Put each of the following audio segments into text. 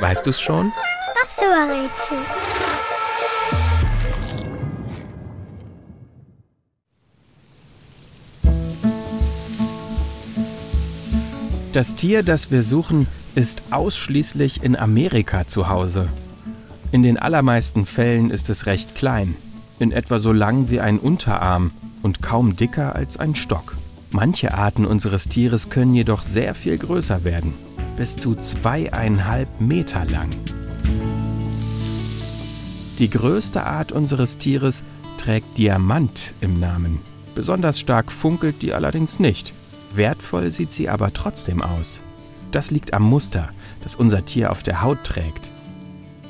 Weißt du's schon? Ach so, Rätsel. Das Tier, das wir suchen, ist ausschließlich in Amerika zu Hause. In den allermeisten Fällen ist es recht klein, in etwa so lang wie ein Unterarm und kaum dicker als ein Stock. Manche Arten unseres Tieres können jedoch sehr viel größer werden, bis zu zweieinhalb Meter lang. Die größte Art unseres Tieres trägt Diamant im Namen. Besonders stark funkelt die allerdings nicht. Wertvoll sieht sie aber trotzdem aus. Das liegt am Muster, das unser Tier auf der Haut trägt.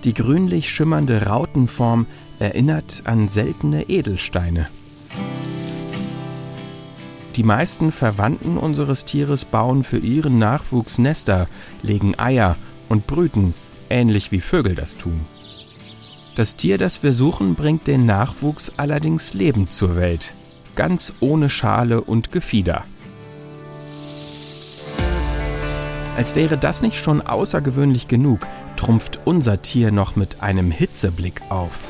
Die grünlich schimmernde Rautenform erinnert an seltene Edelsteine. Die meisten Verwandten unseres Tieres bauen für ihren Nachwuchs Nester, legen Eier und brüten, ähnlich wie Vögel das tun. Das Tier, das wir suchen, bringt den Nachwuchs allerdings lebend zur Welt, ganz ohne Schale und Gefieder. Als wäre das nicht schon außergewöhnlich genug, trumpft unser Tier noch mit einem Hitzeblick auf.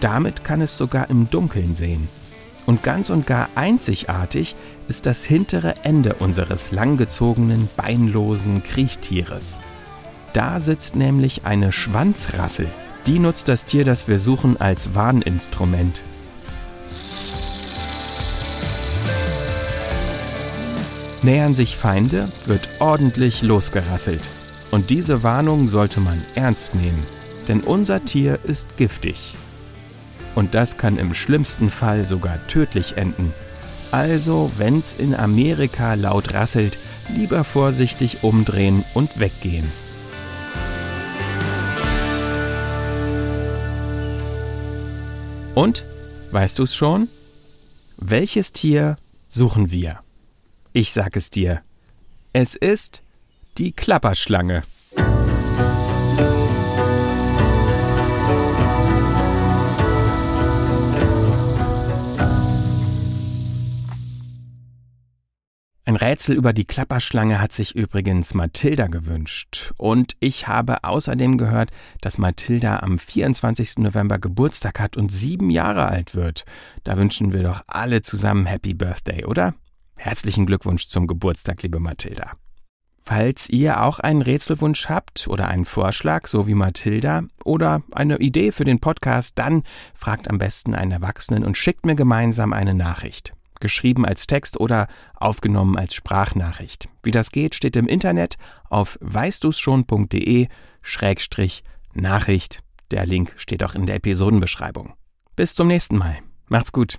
Damit kann es sogar im Dunkeln sehen. Und ganz und gar einzigartig ist das hintere Ende unseres langgezogenen, beinlosen Kriechtieres. Da sitzt nämlich eine Schwanzrassel. Die nutzt das Tier, das wir suchen, als Warninstrument. Nähern sich Feinde, wird ordentlich losgerasselt. Und diese Warnung sollte man ernst nehmen, denn unser Tier ist giftig. Und das kann im schlimmsten Fall sogar tödlich enden. Also, wenn's in Amerika laut rasselt, lieber vorsichtig umdrehen und weggehen. Und, weißt du's schon? Welches Tier suchen wir? Ich sag es dir. Es ist die Klapperschlange. Rätsel über die Klapperschlange hat sich übrigens Mathilda gewünscht. Und ich habe außerdem gehört, dass Mathilda am 24. November Geburtstag hat und sieben Jahre alt wird. Da wünschen wir doch alle zusammen Happy Birthday, oder? Herzlichen Glückwunsch zum Geburtstag, liebe Mathilda. Falls ihr auch einen Rätselwunsch habt oder einen Vorschlag, so wie Mathilda, oder eine Idee für den Podcast, dann fragt am besten einen Erwachsenen und schickt mir gemeinsam eine Nachricht. Geschrieben als Text oder aufgenommen als Sprachnachricht. Wie das geht, steht im Internet auf weißduschon.de Schrägstrich Nachricht. Der Link steht auch in der Episodenbeschreibung. Bis zum nächsten Mal. Macht's gut.